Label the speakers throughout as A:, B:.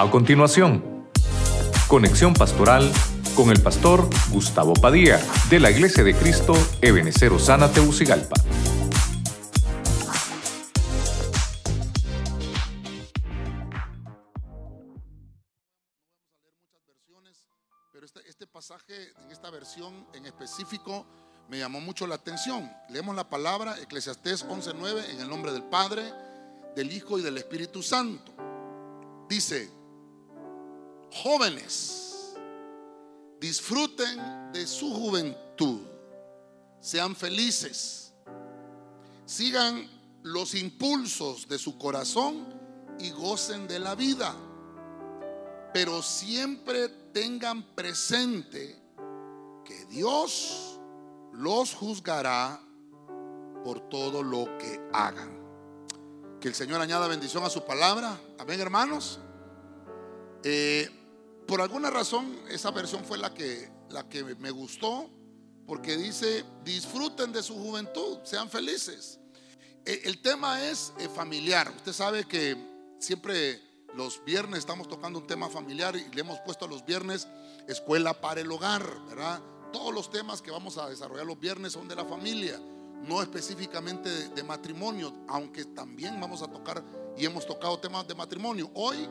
A: A continuación, conexión pastoral con el pastor Gustavo Padilla de la Iglesia de Cristo Ebenecer Osana Teucigalpa.
B: Pero este, este pasaje, en esta versión en específico, me llamó mucho la atención. Leemos la palabra, Eclesiastés 11:9, en el nombre del Padre, del Hijo y del Espíritu Santo. Dice, jóvenes, disfruten de su juventud, sean felices, sigan los impulsos de su corazón y gocen de la vida, pero siempre tengan presente que Dios los juzgará por todo lo que hagan. Que el Señor añada bendición a su palabra. Amén, hermanos. Eh, por alguna razón, esa versión fue la que, la que me gustó, porque dice, disfruten de su juventud, sean felices. Eh, el tema es eh, familiar. Usted sabe que siempre los viernes estamos tocando un tema familiar y le hemos puesto a los viernes escuela para el hogar, ¿verdad? Todos los temas que vamos a desarrollar los viernes son de la familia, no específicamente de, de matrimonio, aunque también vamos a tocar y hemos tocado temas de matrimonio. Hoy,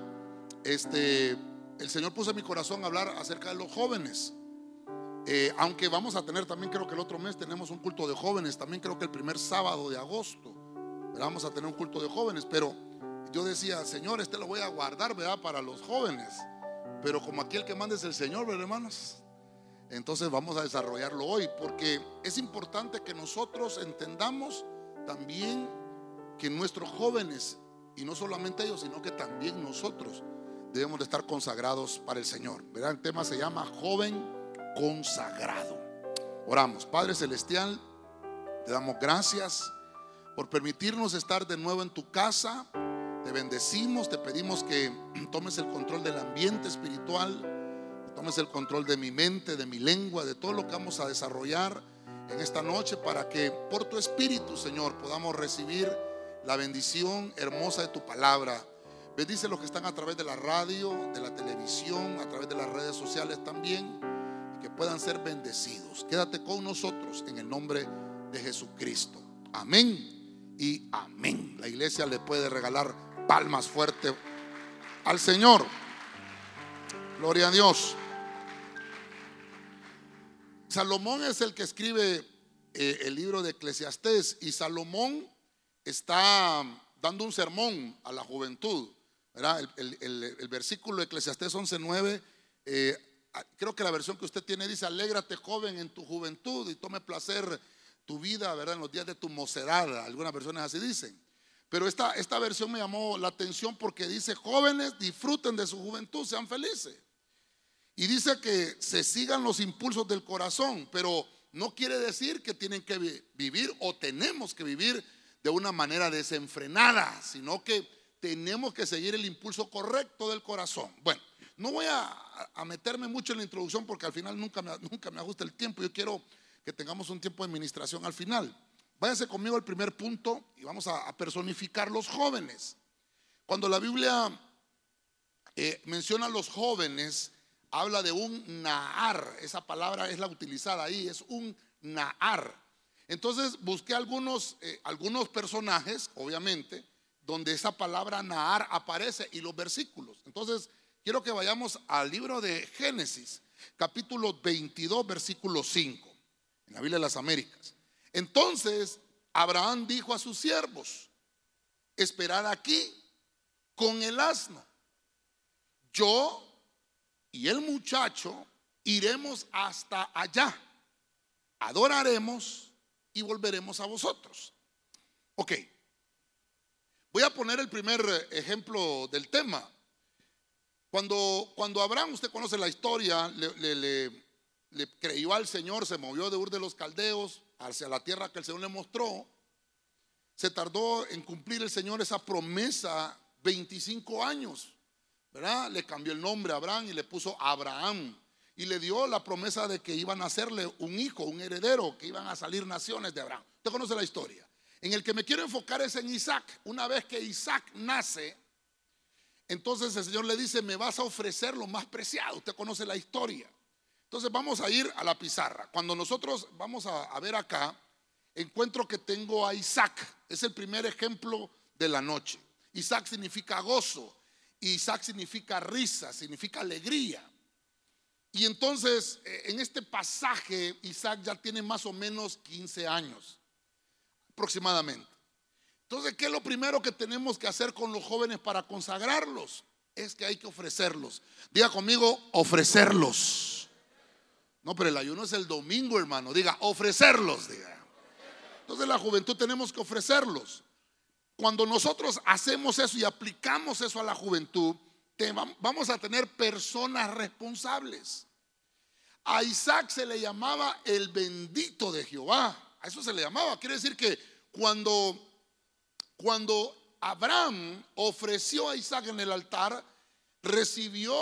B: este, el Señor puso en mi corazón hablar acerca de los jóvenes. Eh, aunque vamos a tener también, creo que el otro mes tenemos un culto de jóvenes, también creo que el primer sábado de agosto vamos a tener un culto de jóvenes, pero yo decía, Señor, este lo voy a guardar, ¿verdad? Para los jóvenes. Pero como aquí el que manda es el Señor, ¿verdad, hermanos? Entonces vamos a desarrollarlo hoy, porque es importante que nosotros entendamos también que nuestros jóvenes, y no solamente ellos, sino que también nosotros, debemos de estar consagrados para el Señor. ¿verdad? El tema se llama joven consagrado. Oramos, Padre Celestial, te damos gracias por permitirnos estar de nuevo en tu casa. Te bendecimos, te pedimos que tomes el control del ambiente espiritual, tomes el control de mi mente, de mi lengua, de todo lo que vamos a desarrollar en esta noche para que por tu espíritu, Señor, podamos recibir la bendición hermosa de tu palabra. Bendice los que están a través de la radio, de la televisión, a través de las redes sociales también, que puedan ser bendecidos. Quédate con nosotros en el nombre de Jesucristo. Amén y amén. La iglesia le puede regalar palmas fuertes al Señor. Gloria a Dios. Salomón es el que escribe eh, el libro de Eclesiastés y Salomón está dando un sermón a la juventud. El, versículo de Eclesiastés 11:9, eh, creo que la versión que usted tiene dice, alégrate joven en tu juventud y tome placer tu vida, ¿verdad? En los días de tu mocedad, algunas versiones así dicen. Pero esta, esta versión me llamó la atención porque dice, jóvenes disfruten de su juventud, sean felices. Y dice que se sigan los impulsos del corazón, pero no quiere decir que tienen que vivir o tenemos que vivir de una manera desenfrenada, sino que tenemos que seguir el impulso correcto del corazón. Bueno, no voy a, a meterme mucho en la introducción porque al final nunca me, nunca me ajusta el tiempo. Yo quiero que tengamos un tiempo de administración al final. Váyase conmigo al primer punto y vamos a, a personificar los jóvenes. Cuando la Biblia eh, menciona a los jóvenes, habla de un Nahar. Esa palabra es la utilizada ahí, es un Nahar. Entonces busqué algunos, eh, algunos personajes, obviamente, donde esa palabra Nahar aparece y los versículos. Entonces, quiero que vayamos al libro de Génesis, capítulo 22, versículo 5, en la Biblia de las Américas. Entonces, Abraham dijo a sus siervos, esperad aquí con el asno. Yo y el muchacho iremos hasta allá, adoraremos y volveremos a vosotros. Ok, voy a poner el primer ejemplo del tema. Cuando, cuando Abraham, usted conoce la historia, le creyó al Señor, se movió de Ur de los Caldeos hacia la tierra que el Señor le mostró. Se tardó en cumplir el Señor esa promesa 25 años, ¿verdad? Le cambió el nombre a Abraham y le puso Abraham. Y le dio la promesa de que iban a hacerle un hijo, un heredero, que iban a salir naciones de Abraham. Usted conoce la historia. En el que me quiero enfocar es en Isaac. Una vez que Isaac nace, entonces el Señor le dice, me vas a ofrecer lo más preciado. Usted conoce la historia. Entonces vamos a ir a la pizarra. Cuando nosotros vamos a, ver acá, encuentro que tengo a Isaac. Es el primer ejemplo de la noche. Isaac significa gozo. Isaac significa risa, significa alegría. Y entonces, eh, en este pasaje, Isaac ya tiene más o menos 15 años, aproximadamente. Entonces, ¿qué es lo primero que tenemos que hacer con los jóvenes para consagrarlos? Es que hay que ofrecerlos. Diga conmigo, ofrecerlos. No, pero el ayuno es el domingo, hermano. Diga, ofrecerlos. Diga. Entonces, la juventud tenemos que ofrecerlos. Cuando nosotros hacemos eso y aplicamos eso a la juventud, vamos a tener personas responsables. A Isaac se le llamaba el bendito de Jehová. Eso se le llamaba. Quiere decir que cuando cuando Abraham ofreció a Isaac en el altar, recibió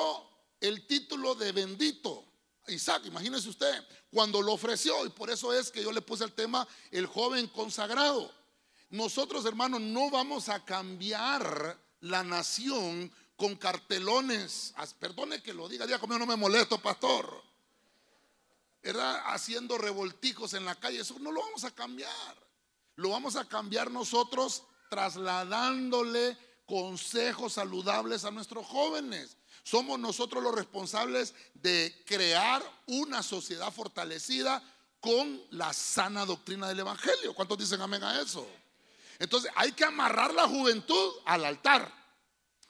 B: el título de bendito. Isaac, imagínese usted, cuando lo ofreció, y por eso es que yo le puse el tema el joven consagrado. Nosotros, hermanos, no vamos a cambiar la nación con cartelones. Perdone que lo diga, diga conmigo, no me molesto, pastor. Era haciendo revolticos en la calle, eso no lo vamos a cambiar. Lo vamos a cambiar nosotros trasladándole consejos saludables a nuestros jóvenes. Somos nosotros los responsables de crear una sociedad fortalecida con la sana doctrina del Evangelio. ¿Cuántos dicen amén a eso? Entonces hay que amarrar la juventud al altar.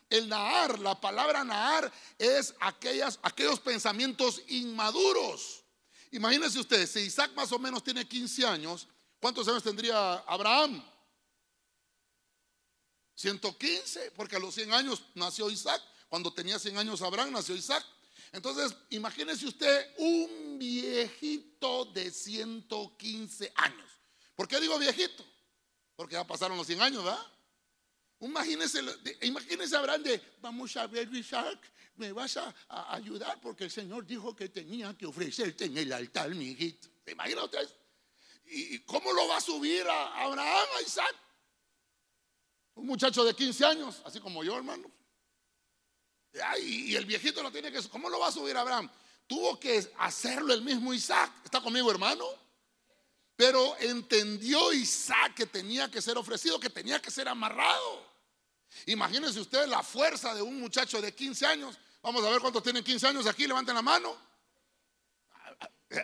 B: El Nahar, la palabra Nahar es aquellas, aquellos pensamientos inmaduros. Imagínense ustedes, si Isaac más o menos tiene 15 años, ¿cuántos años tendría Abraham? 115, porque a los 100 años nació Isaac. Cuando tenía 100 años Abraham, nació Isaac. Entonces, imagínese usted un viejito de 115 años. ¿Por qué digo viejito? Porque ya pasaron los 100 años, ¿verdad? Imagínese, imagínese Abraham de, vamos a ver Isaac, me vas a, ayudar porque el Señor dijo que tenía que ofrecerte en el altar, mi hijito. ¿Se imagina usted? ¿Y cómo lo va a subir a Abraham, a Isaac? Un muchacho de 15 años, así como yo, hermano. Y el viejito lo tiene que... ¿Cómo lo va a subir Abraham? Tuvo que hacerlo el mismo Isaac. ¿Está conmigo, hermano? Pero entendió Isaac que tenía que ser ofrecido, que tenía que ser amarrado. Imagínense ustedes la fuerza de un muchacho de 15 años. Vamos a ver cuántos tienen 15 años aquí. Levanten la mano.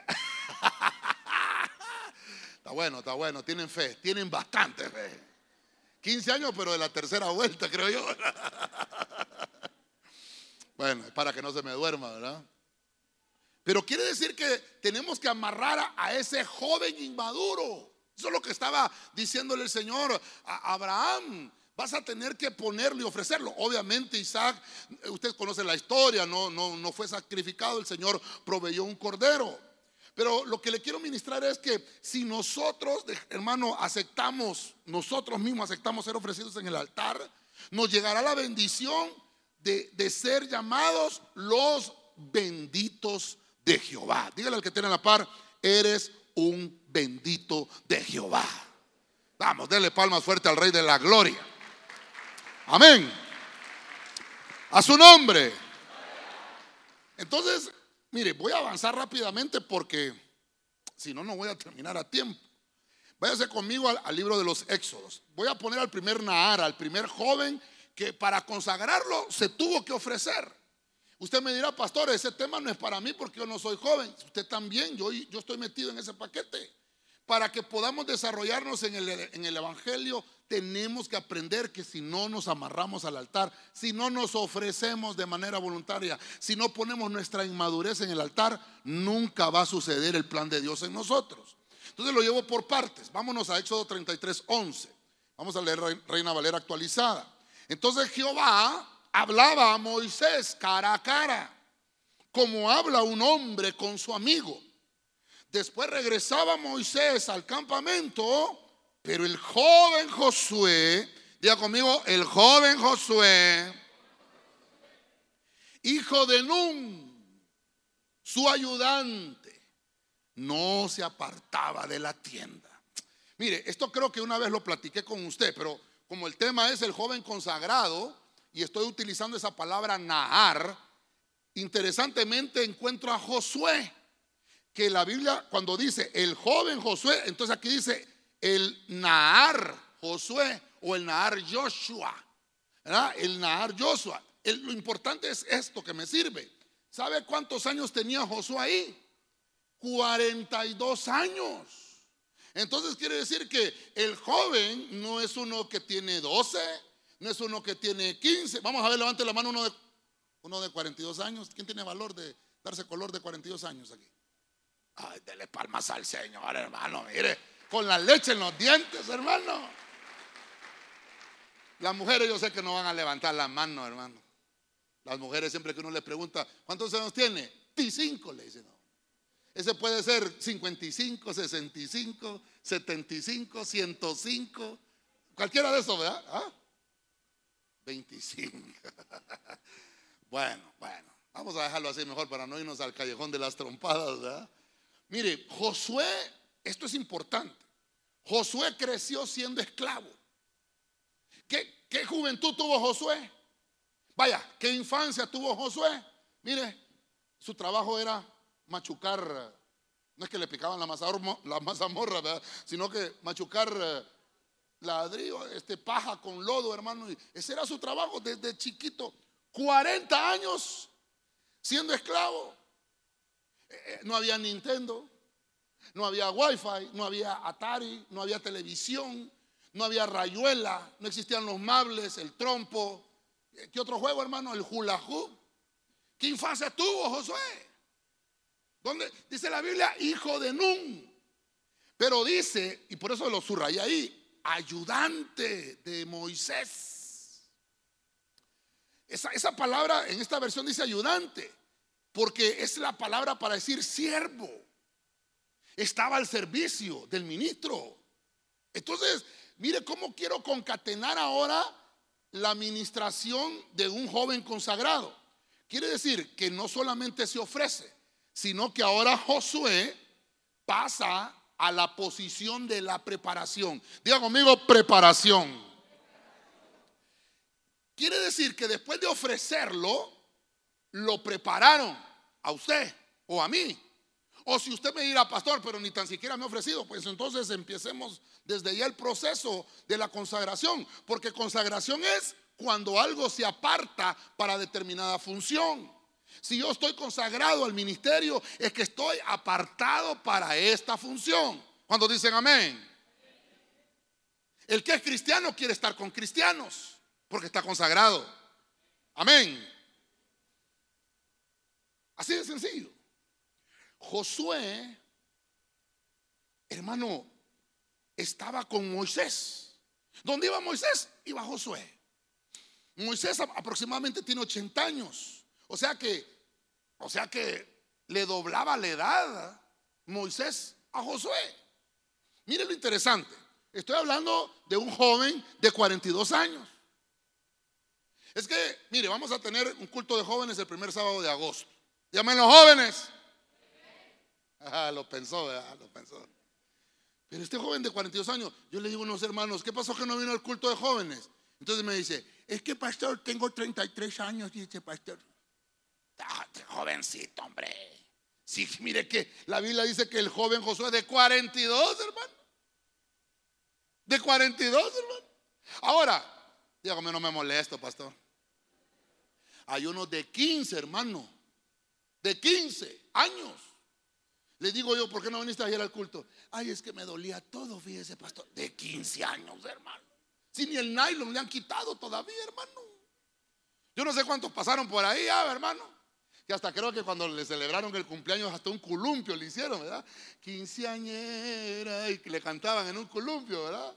B: Está bueno, está bueno. Tienen fe. Tienen bastante fe. 15 años, pero de la tercera vuelta, creo yo. Bueno, es para que no se me duerma, ¿verdad? Pero quiere decir que tenemos que amarrar a ese joven inmaduro. Eso es lo que estaba diciéndole el Señor a Abraham. Vas a tener que ponerlo y ofrecerlo. Obviamente Isaac, usted conoce la historia, no, no, no fue sacrificado, el Señor proveyó un cordero. Pero lo que le quiero ministrar es que si nosotros, hermano, aceptamos, nosotros mismos aceptamos ser ofrecidos en el altar, nos llegará la bendición de, ser llamados los benditos de Jehová. Dígale al que tiene la par, eres un bendito de Jehová. Vamos, denle palmas fuerte al Rey de la Gloria. Amén. A su nombre. Entonces, Mire, voy a avanzar rápidamente porque si no, no voy a terminar a tiempo. Váyase conmigo al, libro de los Éxodos. Voy a poner al primer Nahar, al primer joven que para consagrarlo se tuvo que ofrecer. Usted me dirá, pastor, ese tema no es para mí porque yo no soy joven. Usted también, yo, yo estoy metido en ese paquete. Para que podamos desarrollarnos en el, en el Evangelio, tenemos que aprender que si no nos amarramos al altar, si no nos ofrecemos de manera voluntaria, si no ponemos nuestra inmadurez en el altar, nunca va a suceder el plan de Dios en nosotros. Entonces lo llevo por partes. Vámonos a Éxodo 33, 11. Vamos a leer Reina Valera actualizada. Entonces Jehová hablaba a Moisés cara a cara, como habla un hombre con su amigo. Después regresaba Moisés al campamento pero el joven Josué, diga conmigo, el joven Josué, hijo de Nun, su ayudante, no se apartaba de la tienda. Mire, esto creo que una vez lo platiqué con usted, pero como el tema es el joven consagrado, y estoy utilizando esa palabra Nahar, interesantemente encuentro a Josué, que la Biblia cuando dice el joven Josué, entonces aquí dice el Nahar Josué o el Nahar Joshua. El Nahar Joshua. lo importante es esto que me sirve. ¿Sabe cuántos años tenía Josué ahí? 42 años. Entonces quiere decir que el joven no es uno que tiene 12, no es uno que tiene 15. Vamos a ver, levante la mano uno de, uno de 42 años. ¿Quién tiene valor de darse color de 42 años aquí? Ay, dele palmas al Señor, hermano. Mire, con la leche en los dientes, hermano. Las mujeres yo sé que no van a levantar la mano, hermano. Las mujeres siempre que uno les pregunta, ¿cuántos años tiene? T5, le dicen. Ese puede ser 55, 65, 75, 105, cualquiera de esos, ¿verdad? 25. ¿Ah? bueno, bueno, vamos a dejarlo así mejor para no irnos al callejón de las trompadas, ¿verdad? Mire, Josué, esto es importante. Josué creció siendo esclavo. ¿Qué, juventud tuvo Josué? Vaya, ¿qué infancia tuvo Josué? Mire, su trabajo era machucar, no es que le picaban la, la mazamorra, ¿verdad? sino que machucar eh, ladrillo, este paja con lodo, hermano. ese era su trabajo desde chiquito. 40 años siendo esclavo. Eh, eh, no había Nintendo, no había Wi-Fi, no había Atari, no había televisión, no había rayuela, no existían los mables, el trompo. ¿Qué otro juego, hermano? El hula hoop. ¿Qué infancia tuvo Josué? ¿Dónde? Dice la Biblia, hijo de Nun. Pero dice, y por eso lo subrayé ahí, ayudante de Moisés. Esa, esa palabra en esta versión dice ayudante, porque es la palabra para decir siervo. Estaba al servicio del ministro. Entonces, mire cómo quiero concatenar ahora la administración de un joven consagrado. Quiere decir que no solamente se ofrece, sino que ahora Josué pasa a la posición de la preparación. Diga conmigo, preparación. Quiere decir que después de ofrecerlo, lo prepararon a usted o a mí. O si usted me dirá, pastor, pero ni tan siquiera me ha ofrecido, pues entonces empecemos desde ya el proceso de la consagración. Porque consagración es cuando algo se aparta para determinada función. Si yo estoy consagrado al ministerio, es que estoy apartado para esta función. Cuando dicen amén. El que es cristiano quiere estar con cristianos porque está consagrado. Amén. Así de sencillo. Josué, hermano, estaba con Moisés. ¿Dónde iba Moisés? Iba Josué. Moisés aproximadamente tiene 80 años. O sea que, o sea que le doblaba la edad Moisés a Josué. Mire lo interesante. Estoy hablando de un joven de 42 años. Es que, mire, vamos a tener un culto de jóvenes el primer sábado de agosto. Llamen los jóvenes. Ah, lo pensó, ¿verdad? Lo pensó. Pero este joven de 42 años, yo le digo a unos hermanos, ¿qué pasó que no vino al culto de jóvenes? Entonces me dice, es que pastor, tengo 33 años, dice pastor. Ah, jovencito, hombre. Sí, mire que la Biblia dice que el joven Josué de 42, hermano. De 42, hermano. Ahora, dígame, no me molesto, pastor. Hay unos de 15, hermano. De 15 años. Le digo yo, ¿por qué no viniste ayer al culto? Ay, es que me dolía todo, fíjese, pastor. De 15 años, hermano. Si ni el nylon le han quitado todavía, hermano. Yo no sé cuántos pasaron por ahí, ah, hermano hasta creo que cuando le celebraron el cumpleaños, hasta un columpio le hicieron, ¿verdad? Quinceañera, y le cantaban en un columpio, ¿verdad?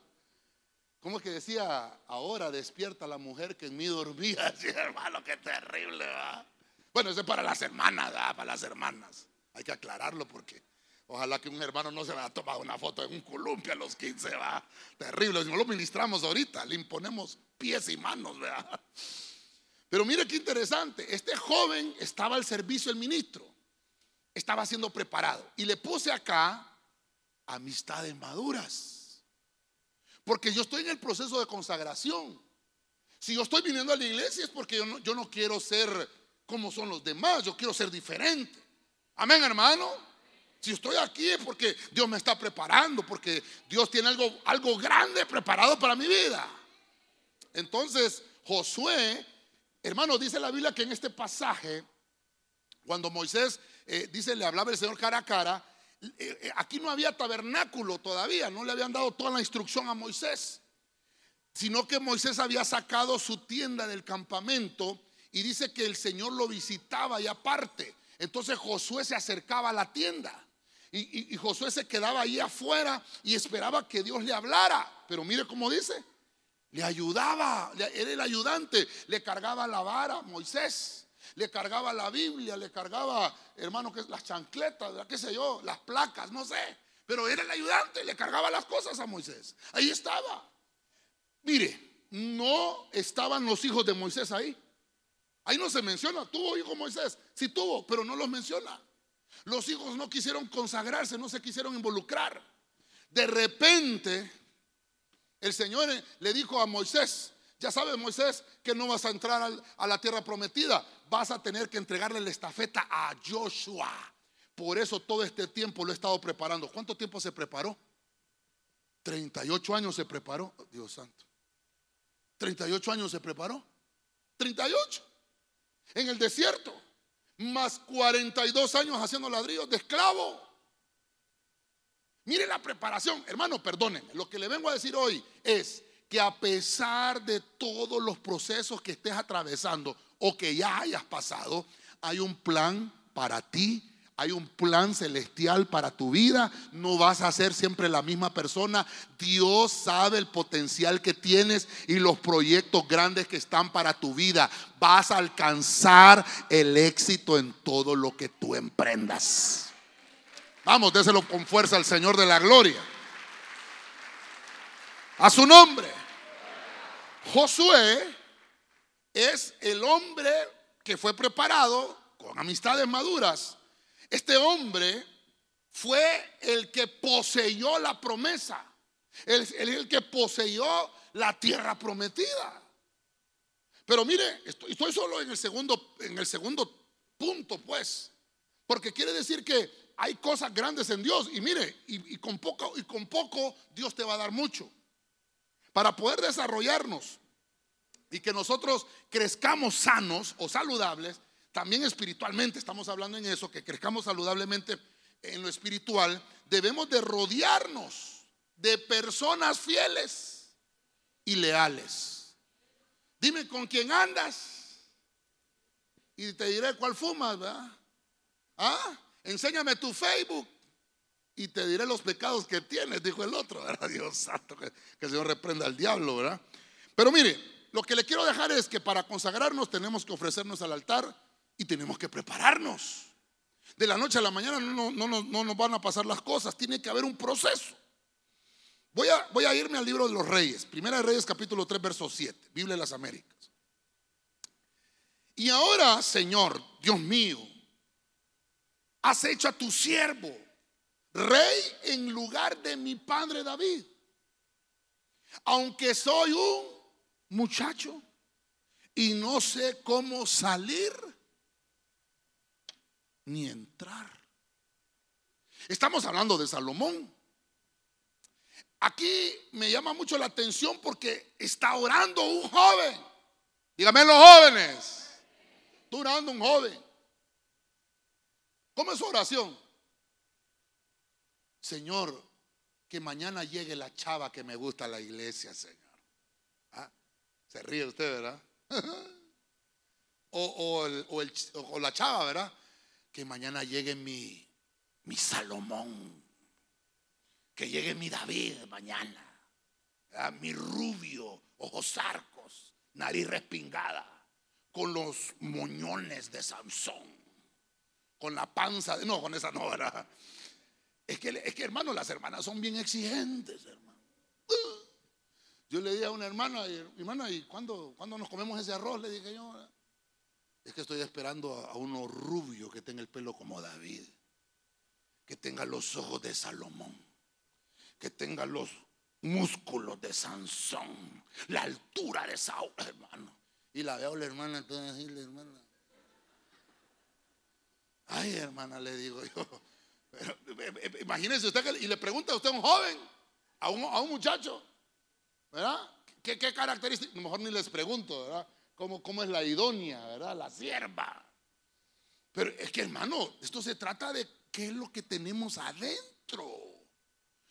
B: ¿Cómo es que decía, ahora despierta la mujer que en mí dormía? Así, hermano, qué terrible, ¿verdad? Bueno, eso es para las hermanas, ¿verdad? Para las hermanas. Hay que aclararlo porque ojalá que un hermano no se haya tomado una foto en un columpio a los 15, ¿verdad? Terrible. Si no lo ministramos ahorita, le imponemos pies y manos, ¿verdad? Pero mire qué interesante, este joven estaba al servicio del ministro, estaba siendo preparado. Y le puse acá amistades maduras. Porque yo estoy en el proceso de consagración. Si yo estoy viniendo a la iglesia es porque yo no, yo no quiero ser como son los demás, yo quiero ser diferente. Amén, hermano. Si estoy aquí es porque Dios me está preparando, porque Dios tiene algo, algo grande preparado para mi vida. Entonces, Josué, hermano, dice la Biblia que en este pasaje, cuando Moisés eh, dice, le hablaba el Señor cara a cara, eh, eh, aquí no había tabernáculo todavía, no le habían dado toda la instrucción a Moisés, sino que Moisés había sacado su tienda del campamento y dice que el Señor lo visitaba y aparte. Entonces Josué se acercaba a la tienda. Y, y, Josué se quedaba ahí afuera y esperaba que Dios le hablara. Pero mire cómo dice, le ayudaba, era el ayudante, le cargaba la vara Moisés, le cargaba la Biblia, le cargaba, hermano, que las chancletas, qué sé yo, las placas, no sé. Pero era el ayudante, le cargaba las cosas a Moisés. Ahí estaba. Mire, no estaban los hijos de Moisés ahí. Ahí no se menciona, tuvo hijo Moisés, sí tuvo, pero no los menciona. Los hijos no quisieron consagrarse, no se quisieron involucrar. De repente, el Señor le dijo a Moisés, ya sabes Moisés que no vas a entrar a la tierra prometida, vas a tener que entregarle la estafeta a Joshua. Por eso todo este tiempo lo he estado preparando. ¿Cuánto tiempo se preparó? 38 años se preparó, Dios santo. 38 años se preparó. 38 en el desierto, más 42 años haciendo ladrillos de esclavo. Mire la preparación, hermano, perdónenme. Lo que le vengo a decir hoy es que a pesar de todos los procesos que estés atravesando o que ya hayas pasado, hay un plan para ti hay un plan celestial para tu vida. No vas a ser siempre la misma persona. Dios sabe el potencial que tienes y los proyectos grandes que están para tu vida. Vas a alcanzar el éxito en todo lo que tú emprendas. Vamos, déselo con fuerza al Señor de la gloria. A su nombre. Josué es el hombre que fue preparado con amistades maduras este hombre fue el que poseyó la promesa, el, el, que poseyó la tierra prometida. Pero mire, estoy, solo en el segundo, en el segundo punto, pues, porque quiere decir que hay cosas grandes en Dios y mire, y, con poco y con poco Dios te va a dar mucho para poder desarrollarnos y que nosotros crezcamos sanos o saludables también espiritualmente, estamos hablando en eso, que crezcamos saludablemente en lo espiritual, debemos de rodearnos de personas fieles y leales. Dime con quién andas y te diré cuál fumas, ¿verdad? ¿Ah? Enséñame tu Facebook y te diré los pecados que tienes, dijo el otro, ¿verdad? Dios santo, que, que el Señor reprenda al diablo, ¿verdad? Pero mire, lo que le quiero dejar es que para consagrarnos tenemos que ofrecernos al altar y tenemos que prepararnos. De la noche a la mañana no, no, nos van a pasar las cosas, tiene que haber un proceso. Voy a, voy a irme al libro de los reyes, Primera de Reyes capítulo 3, verso 7, Biblia de las Américas. Y ahora, Señor, Dios mío, has hecho a tu siervo rey en lugar de mi padre David. Aunque soy un muchacho y no sé cómo salir ni entrar. Estamos hablando de Salomón. Aquí me llama mucho la atención porque está orando un joven. Dígame los jóvenes. Está orando un joven. ¿Cómo es su oración? Señor, que mañana llegue la chava que me gusta a la iglesia, Señor. ¿Ah? Se ríe usted, ¿verdad? o, o la chava, ¿verdad? que mañana llegue mi, mi Salomón, que llegue mi David mañana, mi rubio, ojos arcos, nariz respingada, con los moñones de Sansón, con la panza de... No, con esa no, ¿verdad? Es que, es que hermano, las hermanas son bien exigentes, hermano. Uh. Yo le dije a una hermana, hermana, ¿y cuándo, nos comemos ese arroz? Le dije yo, es que estoy esperando a uno rubio que tenga el pelo como David, que tenga los ojos de Salomón, que tenga los, músculos de Sansón, la altura de Saúl, hermano. Y la veo la hermana, entonces así, la hermana. Ay, hermana, le digo yo. imagínense usted y le pregunta a usted a un joven, a un, a un muchacho, ¿verdad? ¿Qué, ¿Qué, características? Mejor ni les pregunto, ¿verdad? ¿Cómo, ¿Cómo es la idónea, ¿verdad? La sierva. Pero es que, hermano, esto se trata de qué es lo que tenemos adentro.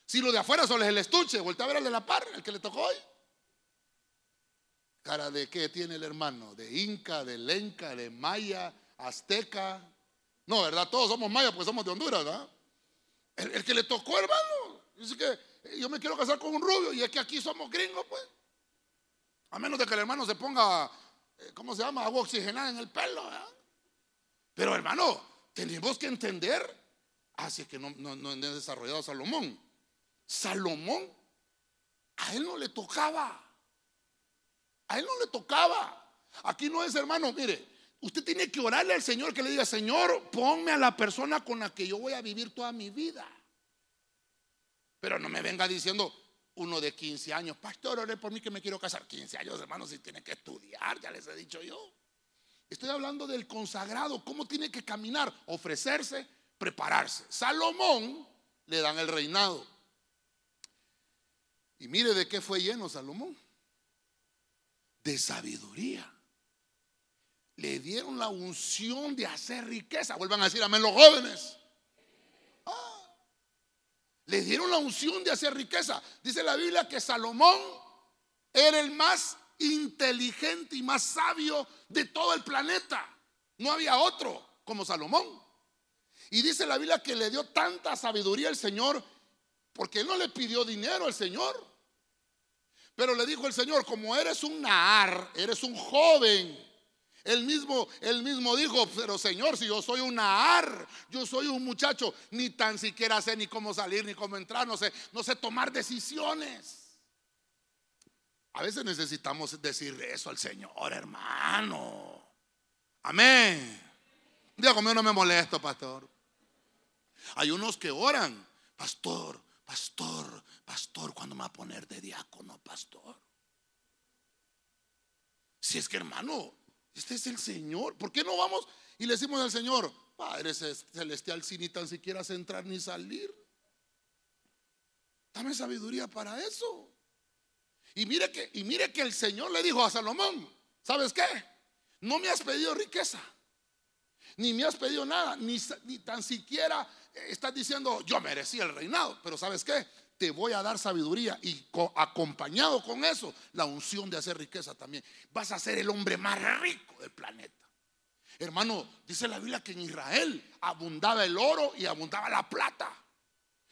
B: Si lo de afuera solo es el estuche, vuelta a ver al de la par, el que le tocó hoy. Cara de qué tiene el hermano, de Inca, de Lenca, de Maya, Azteca. No, ¿verdad? Todos somos mayas porque somos de Honduras, ¿verdad? El, que le tocó, hermano, dice que eh, yo me quiero casar con un rubio y es que aquí somos gringos, pues. A menos de que el hermano se ponga, eh, ¿cómo se llama? Agua oxigenada en el pelo, ¿verdad? Pero hermano, tenemos que entender, así que no, no, no desarrollado Salomón. Salomón, a él no le tocaba. A él no le tocaba. Aquí no es, hermano, mire, usted tiene que orarle al Señor que le diga, Señor, ponme a la persona con la que yo voy a vivir toda mi vida. Pero no me venga diciendo uno de 15 años, pastor, ore por mí que me quiero casar. 15 años, hermano, si tiene que estudiar, ya les he dicho yo. Estoy hablando del consagrado, cómo tiene que caminar, ofrecerse, prepararse. Salomón le dan el reinado. Y mire de qué fue lleno Salomón. De sabiduría. Le dieron la unción de hacer riqueza. Vuelvan a decir amén los jóvenes. Ah. le dieron la unción de hacer riqueza. Dice la Biblia que Salomón era el más inteligente y más sabio de todo el planeta. No había otro como Salomón. Y dice la Biblia que le dio tanta sabiduría al Señor porque no le pidió dinero al Señor. Pero le dijo el Señor, como eres un Nahar, eres un joven. Él mismo, mismo dijo, pero Señor, si yo soy un Nahar, yo soy un muchacho, ni tan siquiera sé ni cómo salir, ni cómo entrar, no sé, no sé tomar decisiones. A veces necesitamos decirle eso al Señor, hermano. Amén. Digo, conmigo no me molesto, pastor. Hay unos que oran, pastor, pastor, pastor, ¿cuándo me va a poner de diácono, pastor? Si es que, hermano, este es el Señor. ¿Por qué no vamos y le decimos al Señor, Padre Celestial, si ni tan siquiera entrar ni salir? Dame sabiduría para eso. Y mire que, y mire que el Señor le dijo a Salomón, ¿sabes qué? No me has pedido riqueza, ni me has pedido nada, ni, ni tan siquiera estás diciendo, yo merecí el reinado, pero ¿sabes qué? Te voy a dar sabiduría y acompañado con eso, la unción de hacer riqueza también. Vas a ser el hombre más rico del planeta. Hermano, dice la Biblia que en Israel abundaba el oro y abundaba la plata.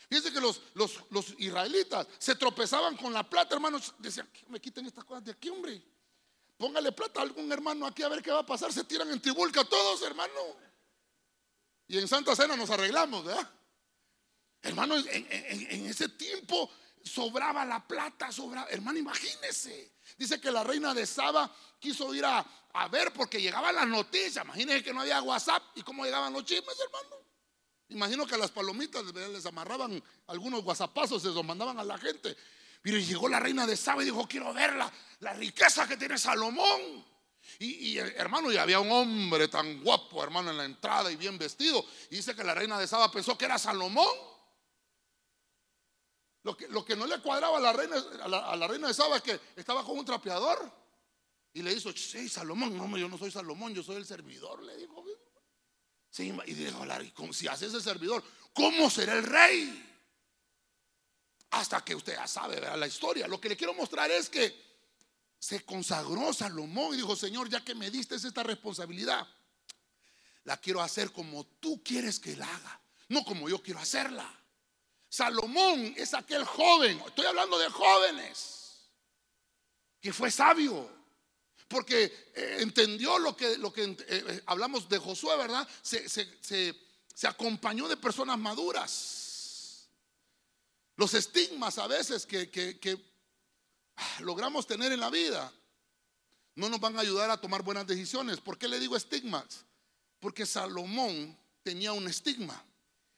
B: Fíjense que los, los, israelitas se tropezaban con la plata, hermanos. Decían, me quiten estas cosas de aquí, hombre. Póngale plata a algún hermano aquí a ver qué va a pasar. Se tiran en tribulca todos, hermano. Y en Santa Cena nos arreglamos, ¿verdad? Hermano, en, ese tiempo sobraba la plata, sobraba. Hermano, imagínese. Dice que la reina de Saba quiso ir a, ver porque llegaban las noticias. Imagínese que no había WhatsApp y cómo llegaban los chismes, hermano. Imagino que las palomitas les amarraban algunos guasapazos, se los mandaban a la gente. Mire, llegó la reina de Saba y dijo, quiero ver la, riqueza que tiene Salomón. Y, hermano, y había un hombre tan guapo, hermano, en la entrada y bien vestido. Dice que la reina de Saba pensó que era Salomón. Lo que, lo que no le cuadraba a la, reina, a la, reina de Saba es que estaba con un trapeador. Y le hizo, sí, Salomón, no, yo no soy Salomón, yo soy el servidor, le dijo y dijo, si hace ese servidor, ¿cómo será el rey? Hasta que usted ya sabe la historia. Lo que le quiero mostrar es que se consagró Salomón y dijo, Señor, ya que me diste esta responsabilidad, la quiero hacer como tú quieres que la haga, no como yo quiero hacerla. Salomón es aquel joven, estoy hablando de jóvenes, que fue sabio, porque eh, entendió lo que, lo que eh, eh, hablamos de Josué, ¿verdad? Se, acompañó de personas maduras. Los estigmas a veces que, ah, logramos tener en la vida no nos van a ayudar a tomar buenas decisiones. ¿Por qué le digo estigmas? Porque Salomón tenía un estigma.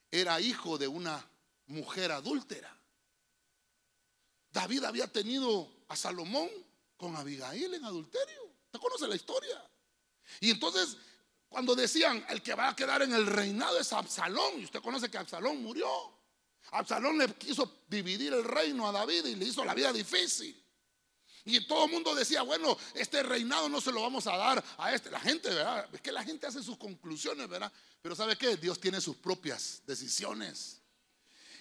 B: Era hijo de una mujer adúltera. David había tenido a Salomón con Abigail en adulterio. ¿Te conoce la historia? Y entonces, cuando decían, el que va a quedar en el reinado es Absalón, y usted conoce que Absalón murió. Absalón le quiso dividir el reino a David y le hizo la vida difícil. Y todo el mundo decía, bueno, este reinado no se lo vamos a dar a este. La gente, ¿verdad? Es que la gente hace sus conclusiones, ¿verdad? Pero ¿sabe qué? Dios tiene sus propias decisiones.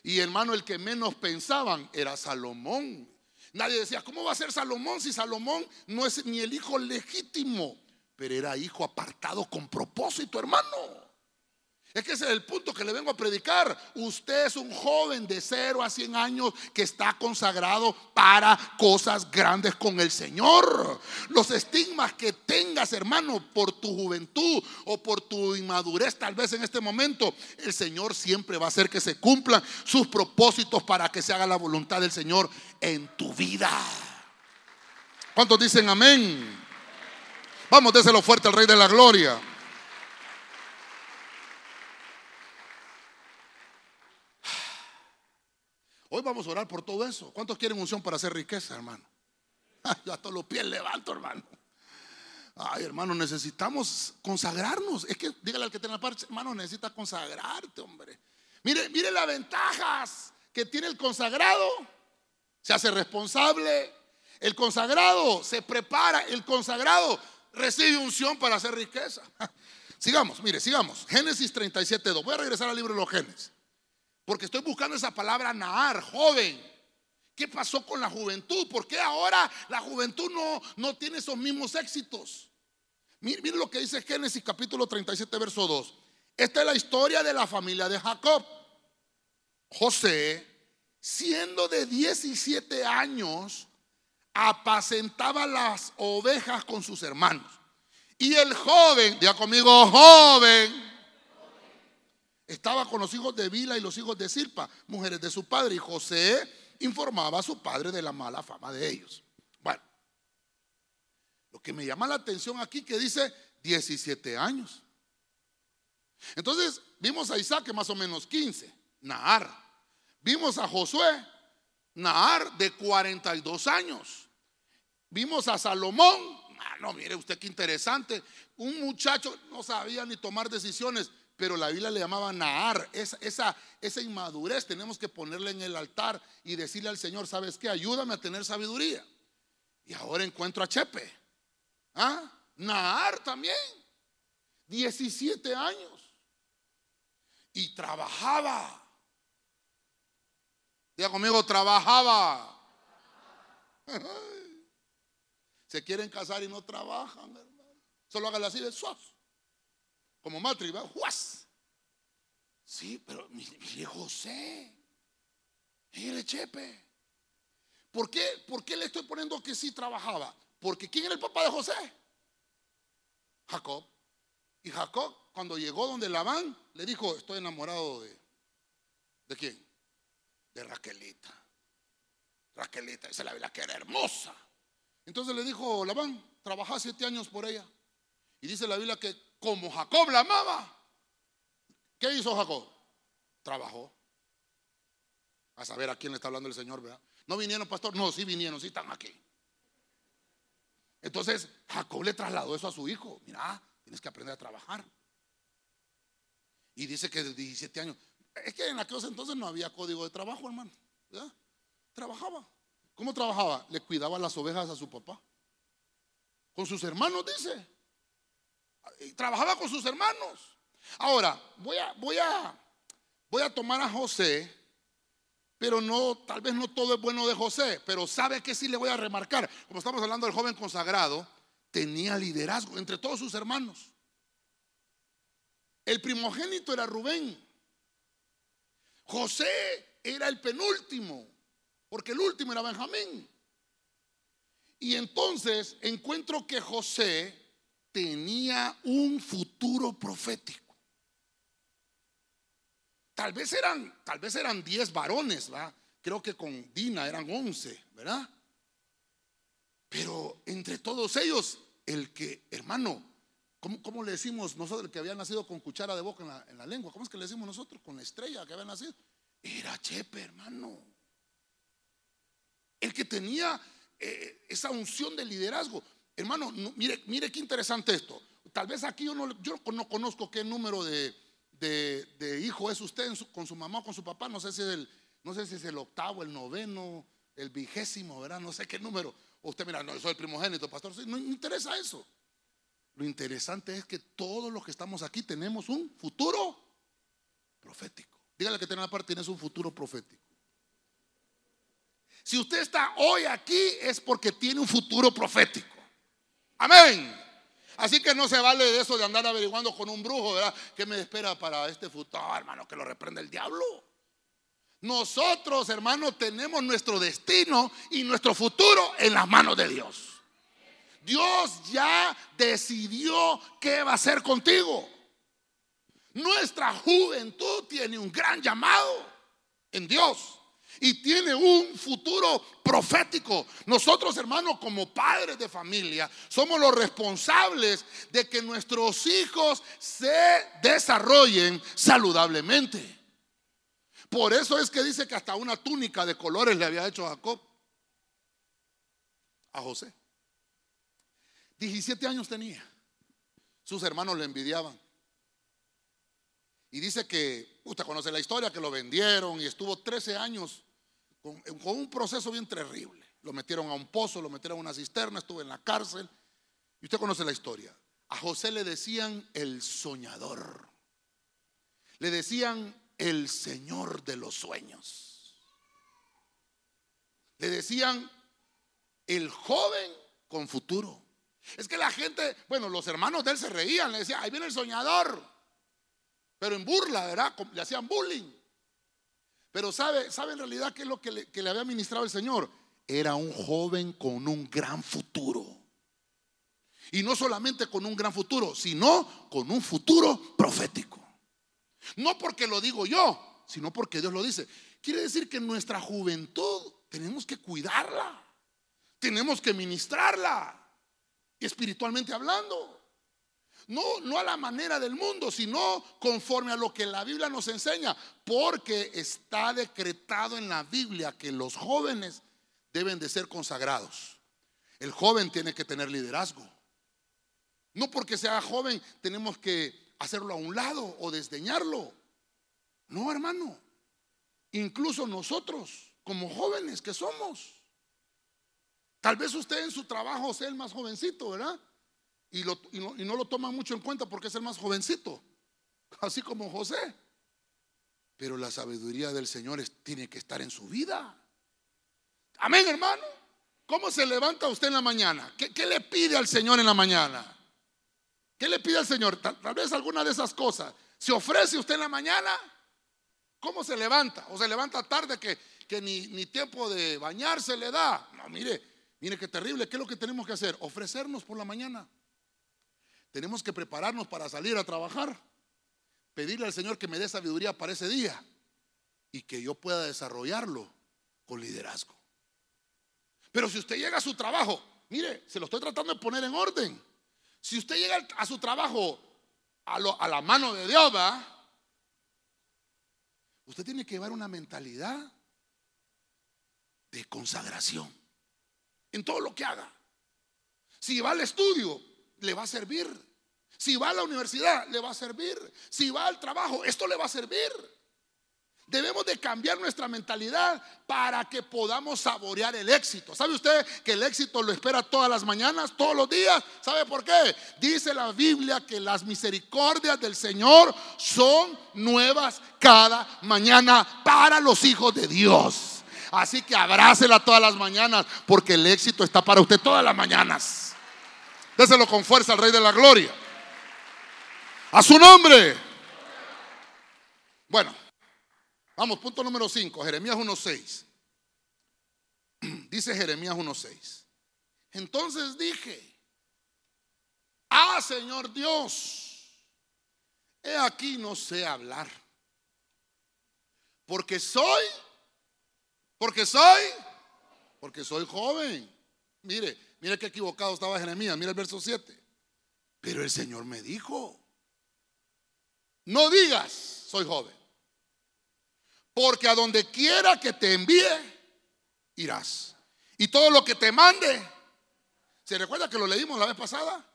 B: Y hermano, el que menos pensaban era Salomón. Nadie decía, ¿cómo va a ser Salomón si Salomón no es ni el hijo legítimo? Pero era hijo apartado con propósito, hermano. Es que ese es el punto que le vengo a predicar. Usted es un joven de 0 a 100 años que está consagrado para cosas grandes con el Señor. Los estigmas que tengas, hermano, por tu juventud o por tu inmadurez, tal vez en este momento, el Señor siempre va a hacer que se cumplan sus propósitos para que se haga la voluntad del Señor en tu vida. ¿Cuántos dicen amén? Vamos, déselo fuerte al Rey de la Gloria. Vamos a orar por todo eso. ¿Cuántos quieren unción para hacer riqueza, hermano? Yo hasta los pies levanto, hermano. Ay, hermano, necesitamos consagrarnos. Es que dígale al que tiene la parte, hermano, necesitas consagrarte, hombre. Mire, mire las ventajas que tiene el consagrado. Se hace responsable. El consagrado se prepara. El consagrado recibe unción para hacer riqueza. Sigamos, mire, sigamos. Génesis 37.2. Voy a regresar al libro de los Génesis. Porque estoy buscando esa palabra Nahar, joven. ¿Qué pasó con la juventud? ¿Por qué ahora la juventud no, no tiene esos mismos éxitos? Miren, lo que dice Génesis capítulo 37, verso 2. Esta es la historia de la familia de Jacob. José, siendo de 17 años, apacentaba las ovejas con sus hermanos. Y el joven, diga conmigo, joven, estaba con los hijos de Bila y los hijos de Silpa, mujeres de su padre, y José informaba a su padre de la mala fama de ellos. Bueno, lo que me llama la atención aquí que dice 17 años. Entonces, vimos a Isaac más o menos 15, Nahar. Vimos a Josué, Nahar de 42 años. Vimos a Salomón, ah, no, mire usted qué interesante, un muchacho no sabía ni tomar decisiones, pero la Biblia le llamaba Nahar. Esa, inmadurez tenemos que ponerle en el altar y decirle al Señor, ¿sabes qué? Ayúdame a tener sabiduría. Y ahora encuentro a Chepe. ¿Ah? Nahar también. 17 años. Y trabajaba. Diga conmigo, trabajaba. Se quieren casar y no trabajan, hermano. Solo hágalo así de suave como Matri, ¿va? ¡Juas! Sí, pero mire José, mire Chepe. ¿Por qué, ¿Por qué le estoy poniendo que sí trabajaba? Porque ¿quién era el papá de José? Jacob. Y Jacob, cuando llegó donde Labán, le dijo, estoy enamorado de... ¿De quién? De Raquelita. Raquelita, esa la Biblia que era hermosa. Entonces le dijo Labán, trabaja siete años por ella. Y dice la Biblia que como Jacob la amaba, ¿qué hizo Jacob? Trabajó. A saber a quién le está hablando el Señor, ¿verdad? ¿No vinieron, pastor? No, sí vinieron, sí están aquí. Entonces Jacob le trasladó eso a su hijo. Mira, tienes que aprender a trabajar. Y dice que de 17 años. Es que en aquellos entonces no había código de trabajo, hermano. ¿verdad? Trabajaba. ¿Cómo trabajaba? Le cuidaba las ovejas a su papá. Con sus hermanos, dice trabajaba con sus hermanos. Ahora, voy a, voy a, voy a tomar a José, pero no, tal vez no todo es bueno de José, pero sabe que sí le voy a remarcar. Como estamos hablando del joven consagrado, tenía liderazgo entre todos sus hermanos. El primogénito era Rubén. José era el penúltimo, porque el último era Benjamín. Y entonces encuentro que José tenía un futuro profético. Tal vez eran, tal vez eran 10 varones, ¿va? Creo que con Dina eran 11, ¿verdad? Pero entre todos ellos, el que, hermano, ¿cómo, le decimos nosotros, el que había nacido con cuchara de boca en la, en la lengua? ¿Cómo es que le decimos nosotros? Con estrella que había nacido. Era Chepe, hermano. el que tenía eh, esa unción de liderazgo. Hermano, mire, mire qué interesante esto. Tal vez aquí yo no, yo no conozco qué número de, de, hijo es usted con su mamá o con su papá. No sé si es el, no sé si es el octavo, el noveno, el vigésimo, ¿verdad? No sé qué número. Usted mira, no, soy el primogénito, pastor. No me interesa eso. Lo interesante es que todos los que estamos aquí tenemos un futuro profético. Dígale que tiene la parte, tienes un futuro profético. Si usted está hoy aquí es porque tiene un futuro profético. Amén. Así que no se vale de eso de andar averiguando con un brujo, ¿verdad? ¿Qué me espera para este futuro, hermano? Que lo reprenda el diablo. Nosotros, hermano, tenemos nuestro destino y nuestro futuro en las manos de Dios. Dios ya decidió qué va a hacer contigo. Nuestra juventud tiene un gran llamado en Dios y tiene un futuro profético. Nosotros, hermanos, como padres de familia, somos los responsables de que nuestros hijos se desarrollen saludablemente. Por eso es que dice que hasta una túnica de colores le había hecho Jacob a José. 17 años tenía. Sus hermanos le envidiaban. Y dice que, usted conoce la historia, que lo vendieron y estuvo 13 años con, un proceso bien terrible. Lo metieron a un pozo, lo metieron a una cisterna, estuvo en la cárcel. Y usted conoce la historia. A José le decían el soñador. Le decían el señor de los sueños. Le decían el joven con futuro. Es que la gente, bueno, los hermanos de él se reían, le decían, ahí viene el soñador pero en burla, ¿verdad? Le hacían bullying. Pero ¿sabe, sabe en realidad qué es lo que le, que le había ministrado el Señor? Era un joven con un gran futuro. Y no solamente con un gran futuro, sino con un futuro profético. No porque lo digo yo, sino porque Dios lo dice. Quiere decir que nuestra juventud tenemos que cuidarla, tenemos que ministrarla, espiritualmente hablando. No, no a la manera del mundo, sino conforme a lo que la Biblia nos enseña. Porque está decretado en la Biblia que los jóvenes deben de ser consagrados. El joven tiene que tener liderazgo. No porque sea joven tenemos que hacerlo a un lado o desdeñarlo. No, hermano. Incluso nosotros, como jóvenes que somos. Tal vez usted en su trabajo sea el más jovencito, ¿verdad? Y, no, lo toma mucho en cuenta porque es el más jovencito, así como José. Pero la sabiduría del Señor tiene que estar en su vida. Amén, hermano. ¿Cómo se levanta usted en la mañana? ¿Qué, le pide al Señor en la mañana? ¿Qué le pide al Señor? Tal, vez alguna de esas cosas. ¿Se ofrece usted en la mañana? ¿Cómo se levanta? ¿O se levanta tarde que, que ni, ni tiempo de bañarse le da? No, mire, mire qué terrible. ¿Qué es lo que tenemos que hacer? Ofrecernos por la mañana. Tenemos que prepararnos para salir a trabajar. Pedirle al Señor que me dé sabiduría para ese día y que yo pueda desarrollarlo con liderazgo. Pero si usted llega a su trabajo, mire, se lo estoy tratando de poner en orden. Si usted llega a su trabajo a, la mano de Dios, usted tiene que llevar una mentalidad de consagración en todo lo que haga. Si va al estudio, le va a servir. Si va a la universidad, le va a servir. Si va al trabajo, esto le va a servir. Debemos de cambiar nuestra mentalidad para que podamos saborear el éxito. ¿Sabe usted que el éxito lo espera todas las mañanas, todos los días? ¿Sabe por qué? Dice la Biblia que las misericordias del Señor son nuevas cada mañana para los hijos de Dios. Así que abrácela todas las mañanas porque el éxito está para usted todas las mañanas. Déselo con fuerza al Rey de la Gloria. A su nombre. Bueno, vamos, punto número 5, Jeremías 1.6. Dice Jeremías 1.6. Entonces dije, ah Señor Dios, he aquí no sé hablar. Porque soy, porque soy, porque soy joven. Mire, Mira qué equivocado estaba Jeremías. Mira el verso 7. Pero el Señor me dijo, no digas, soy joven. Porque a donde quiera que te envíe, irás. Y todo lo que te mande. ¿Se recuerda que lo leímos la vez pasada?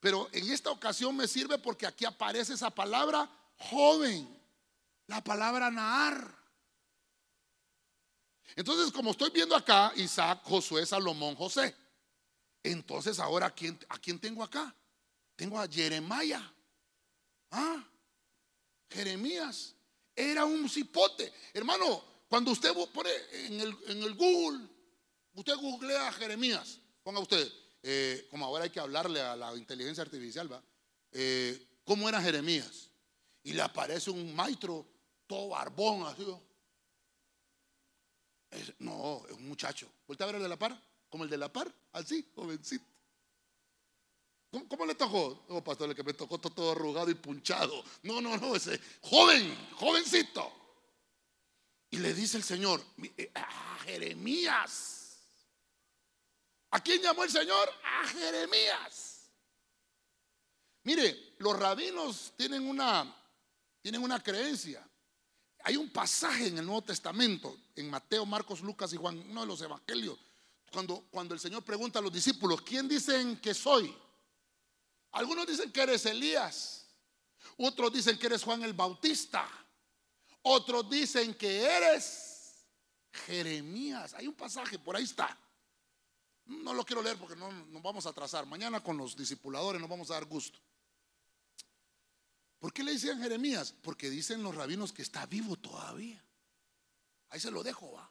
B: Pero en esta ocasión me sirve porque aquí aparece esa palabra joven. La palabra Naar. Entonces, como estoy viendo acá, Isaac, Josué, Salomón, José. Entonces, ahora, ¿a quién, ¿a quién tengo acá? Tengo a Jeremiah. Ah, Jeremías. Era un cipote. Hermano, cuando usted pone en el, en el Google, usted googlea a Jeremías. Ponga usted, eh, como ahora hay que hablarle a la inteligencia artificial, ¿va? Eh, ¿Cómo era Jeremías? Y le aparece un maestro todo barbón, así. no, es un muchacho. ¿Vuelta a ver el de la par? Como el de la par, así, jovencito. ¿Cómo, le tocó? No, pastor, el que me tocó todo arrugado y punchado. No, no, no, ese joven, jovencito. Y le dice el Señor, eh, a Jeremías. ¿A quién llamó el Señor? A Jeremías. Mire, los rabinos tienen una, tienen una creencia. Hay un pasaje en el Nuevo Testamento, en Mateo, Marcos, Lucas y Juan, uno de los evangelios, cuando, cuando el Señor pregunta a los discípulos, ¿quién dicen que soy? Algunos dicen que eres Elías, otros dicen que eres Juan el Bautista, otros dicen que eres Jeremías. Hay un pasaje, por ahí está. No lo quiero leer porque no nos vamos a atrasar. Mañana con los discipuladores nos vamos a dar gusto. ¿Por qué le decían Jeremías? Porque dicen los rabinos que está vivo todavía. Ahí se lo dejo, va.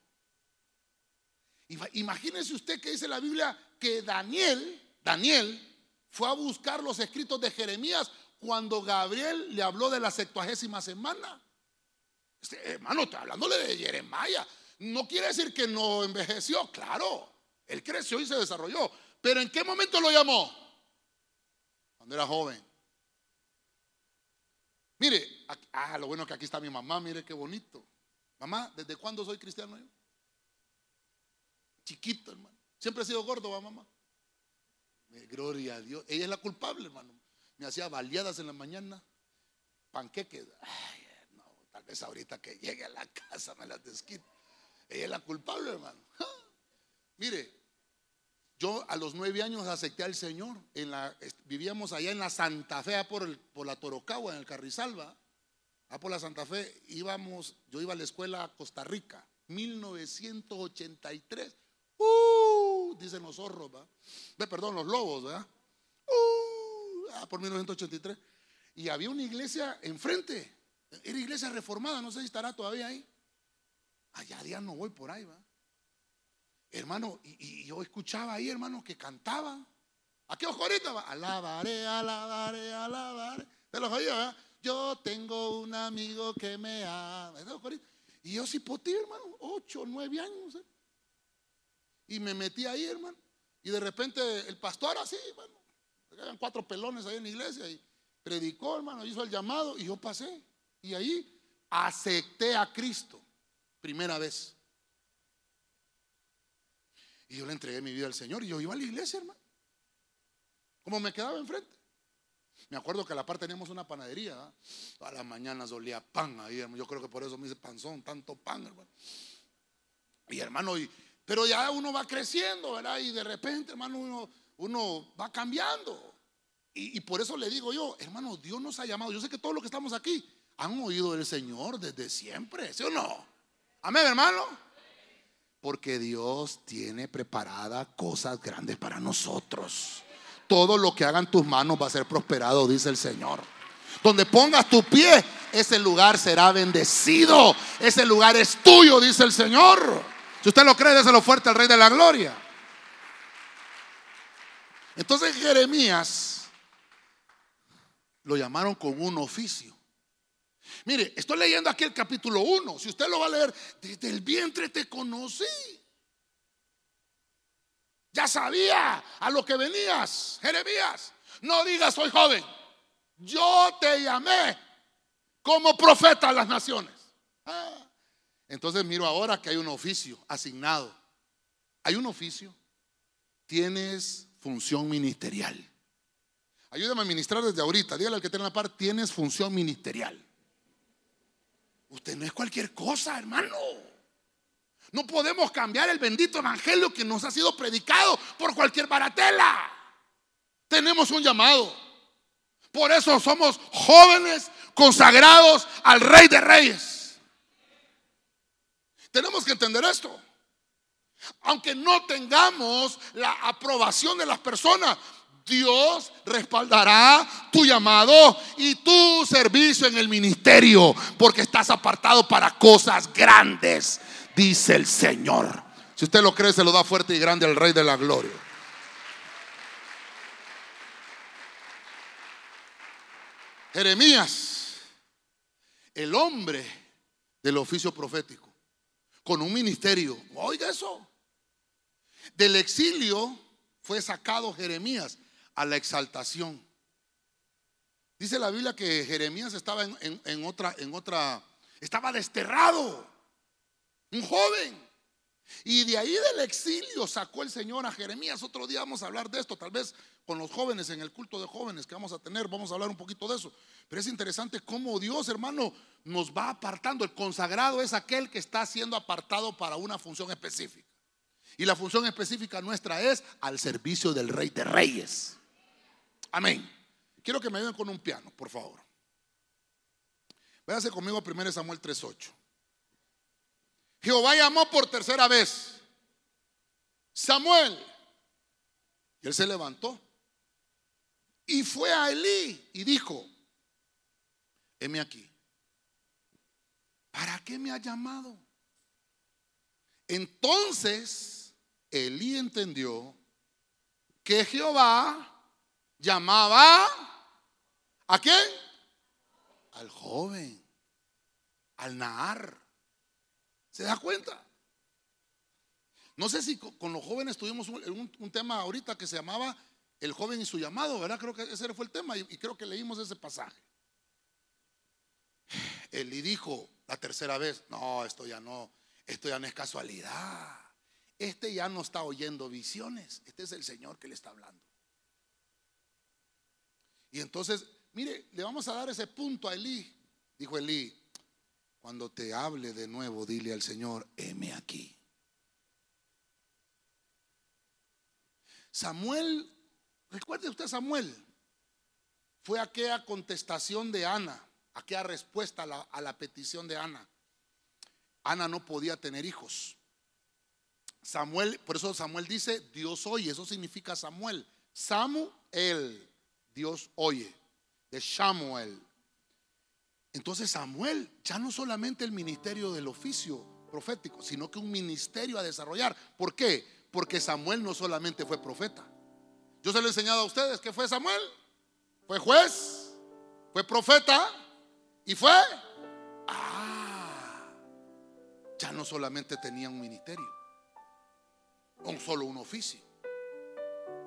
B: Imagínese usted que dice la Biblia que Daniel, Daniel, fue a buscar los escritos de Jeremías cuando Gabriel le habló de la septuagésima semana. Este, hermano, está hablándole de Jeremías. No quiere decir que no envejeció, claro. Él creció y se desarrolló. Pero ¿en qué momento lo llamó? Cuando era joven. Mire, ah, lo bueno que aquí está mi mamá, mire qué bonito. Mamá, ¿desde cuándo soy cristiano yo? Chiquito, hermano. Siempre he sido gordo, ¿va, mamá. Gloria a Dios. Ella es la culpable, hermano. Me hacía baleadas en la mañana, panqueques. Ay, no, tal vez ahorita que llegue a la casa me las desquite. Ella es la culpable, hermano. Mire, yo a los nueve años acepté al Señor. En la, vivíamos allá en la Santa Fe, por, por la Torocagua, en el Carrizalba. A por la Santa Fe íbamos, yo iba a la escuela a Costa Rica, 1983. Uh, dicen los zorros, ¿va? Perdón, los lobos, ¿verdad? Uh, ah, por 1983. Y había una iglesia enfrente. Era iglesia reformada, no sé si estará todavía ahí. Allá día no voy por ahí, ¿va? Hermano, y, yo escuchaba ahí, hermano, que cantaban. ¿A qué ahorita? Va? Alabaré, alabaré, alabaré. ¿Te los ¿verdad? Yo tengo un amigo que me ama. Y yo sí potí, hermano, ocho, nueve años. ¿eh? Y me metí ahí, hermano. Y de repente el pastor así, hermano. Eran cuatro pelones ahí en la iglesia y predicó, hermano, hizo el llamado y yo pasé. Y ahí acepté a Cristo, primera vez. Y yo le entregué mi vida al Señor y yo iba a la iglesia, hermano. Como me quedaba enfrente. Me acuerdo que a la par teníamos una panadería. A las mañanas olía pan ahí, hermano. Yo creo que por eso me hice panzón, tanto pan, hermano. Y hermano, y, pero ya uno va creciendo, ¿verdad? Y de repente, hermano, uno, va cambiando. Y, por eso le digo yo, hermano, Dios nos ha llamado. Yo sé que todos los que estamos aquí han oído del Señor desde siempre, ¿sí o no? Amén, hermano. Porque Dios tiene preparada cosas grandes para nosotros. Todo lo que hagan tus manos va a ser prosperado, dice el Señor. Donde pongas tu pie, ese lugar será bendecido. Ese lugar es tuyo, dice el Señor. Si usted lo cree, déselo fuerte al Rey de la Gloria. Entonces Jeremías lo llamaron con un oficio. Mire, estoy leyendo aquí el capítulo 1. Si usted lo va a leer, desde el vientre te conocí. Ya sabía a lo que venías, Jeremías. No digas soy joven. Yo te llamé como profeta a las naciones. Ah. Entonces miro ahora que hay un oficio asignado. Hay un oficio. Tienes función ministerial. Ayúdame a ministrar desde ahorita. Dígale al que tiene la par, tienes función ministerial. Usted no es cualquier cosa, hermano. No podemos cambiar el bendito evangelio que nos ha sido predicado por cualquier baratela. Tenemos un llamado. Por eso somos jóvenes consagrados al Rey de Reyes. Tenemos que entender esto. Aunque no tengamos la aprobación de las personas, Dios respaldará tu llamado y tu servicio en el ministerio, porque estás apartado para cosas grandes, dice el Señor. Si usted lo cree, se lo da fuerte y grande al Rey de la Gloria. Jeremías, el hombre del oficio profético, con un ministerio. Oiga eso. Del exilio fue sacado Jeremías a la exaltación. Dice la Biblia que Jeremías estaba en, otra, en otra, estaba desterrado, un joven. Y de ahí del exilio sacó el Señor a Jeremías. Otro día vamos a hablar de esto, tal vez con los jóvenes en el culto de jóvenes que vamos a tener, vamos a hablar un poquito de eso. Pero es interesante cómo Dios, hermano, nos va apartando. El consagrado es aquel que está siendo apartado para una función específica. Y la función específica nuestra es al servicio del Rey de Reyes. Amén. Quiero que me ayuden con un piano, por favor. Váyase conmigo a 1 Samuel 3:8. Jehová llamó por tercera vez. Samuel. Y él se levantó. Y fue a Elí y dijo, heme aquí. ¿Para qué me ha llamado? Entonces Elí entendió que Jehová llamaba a quién? Al joven, al Nahar. ¿Se da cuenta? No sé si con los jóvenes tuvimos un, tema ahorita que se llamaba El joven y su llamado, ¿verdad? Creo que ese fue el tema y, creo que leímos ese pasaje. Él dijo la tercera vez, no, esto ya no, esto ya no es casualidad. Este ya no está oyendo visiones, este es el Señor que le está hablando. Y entonces, mire, le vamos a dar ese punto a Elí. Dijo Elí, cuando te hable de nuevo, dile al Señor, heme aquí. Samuel, recuerde usted Samuel, fue aquella contestación de Ana, aquella respuesta a la, a la petición de Ana. Ana no podía tener hijos. Samuel, por eso Samuel dice, Dios oye, eso significa Samuel. Samuel, Dios oye, de Samuel. Entonces Samuel, ya no solamente el ministerio del oficio profético, sino que un ministerio a desarrollar. ¿Por qué? Porque Samuel no solamente fue profeta. Yo se lo he enseñado a ustedes que fue Samuel. Fue juez, fue profeta y fue... Ah, ya no solamente tenía un ministerio, o solo un oficio.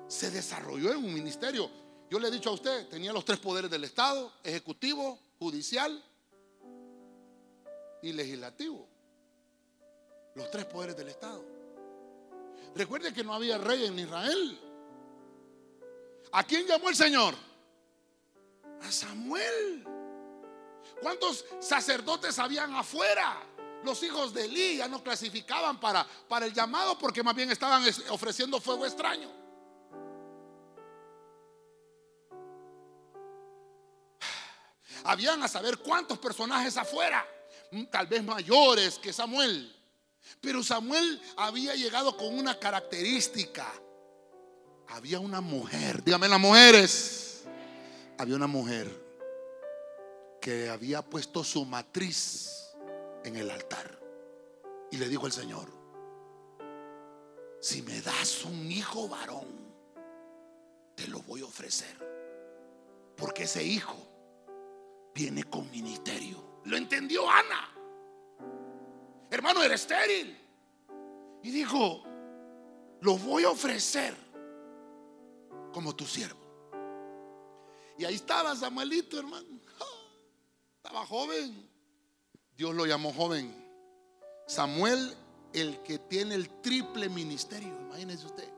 B: Se desarrolló en un ministerio. Yo le he dicho a usted, tenía los tres poderes del Estado, ejecutivo, judicial y legislativo. Los tres poderes del Estado. Recuerde que no había rey en Israel. ¿A quién llamó el Señor? A Samuel. ¿Cuántos sacerdotes habían afuera? Los hijos de Elí ya no clasificaban para, para el llamado porque más bien estaban ofreciendo fuego extraño. Habían a saber cuántos personajes afuera, mm, tal vez mayores que Samuel. Pero Samuel había llegado con una característica. Había una mujer, dígame las mujeres. Había una mujer que había puesto su matriz en el altar. Y le dijo el Señor, si me das un hijo varón, te lo voy a ofrecer. Porque ese hijo viene con ministerio. Lo entendió Ana. Hermano, era estéril. Y dijo, lo voy a ofrecer como tu siervo. Y ahí estaba Samuelito, hermano. Estaba joven. Dios lo llamó joven. Samuel, el que tiene el triple ministerio. Imagínese usted.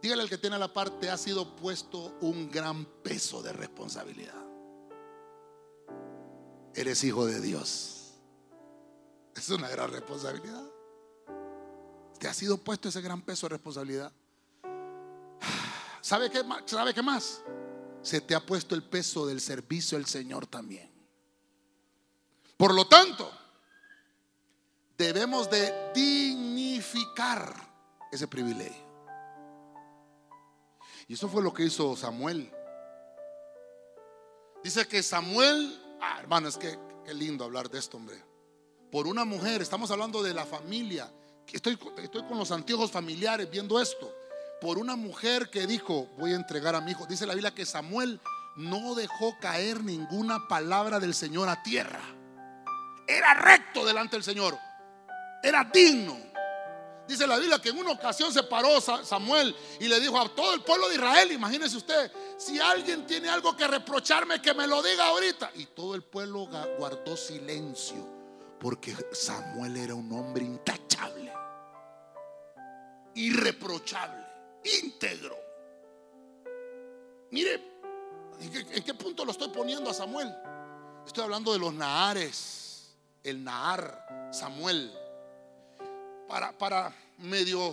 B: Dígale al que tiene la parte, ha sido puesto un gran peso de responsabilidad. eres hijo de Dios. Es una gran responsabilidad. Te ha sido puesto ese gran peso de responsabilidad. ¿Sabe qué, ¿Sabe qué más? Se te ha puesto el peso del servicio al Señor también. Por lo tanto, debemos de dignificar ese privilegio. Y eso fue lo que hizo Samuel. Dice que Samuel, ah, hermano, es que qué lindo hablar de esto, hombre. Por una mujer, estamos hablando de la familia. Estoy, con los anteojos familiares viendo esto. Por una mujer que dijo, voy a entregar a mi hijo. Dice la Biblia que Samuel no dejó caer ninguna palabra del Señor a tierra. Era recto delante del Señor. Era digno. Dice la Biblia que en una ocasión se paró Samuel y le dijo a todo el pueblo de Israel, imagínese usted, si alguien tiene algo que reprocharme, que me lo diga ahorita. Y todo el pueblo guardó silencio, porque Samuel era un hombre intachable, irreprochable, íntegro. Mire, ¿en qué, punto lo estoy poniendo a Samuel? Estoy hablando de los Nahares, el Nahar, Samuel para, medio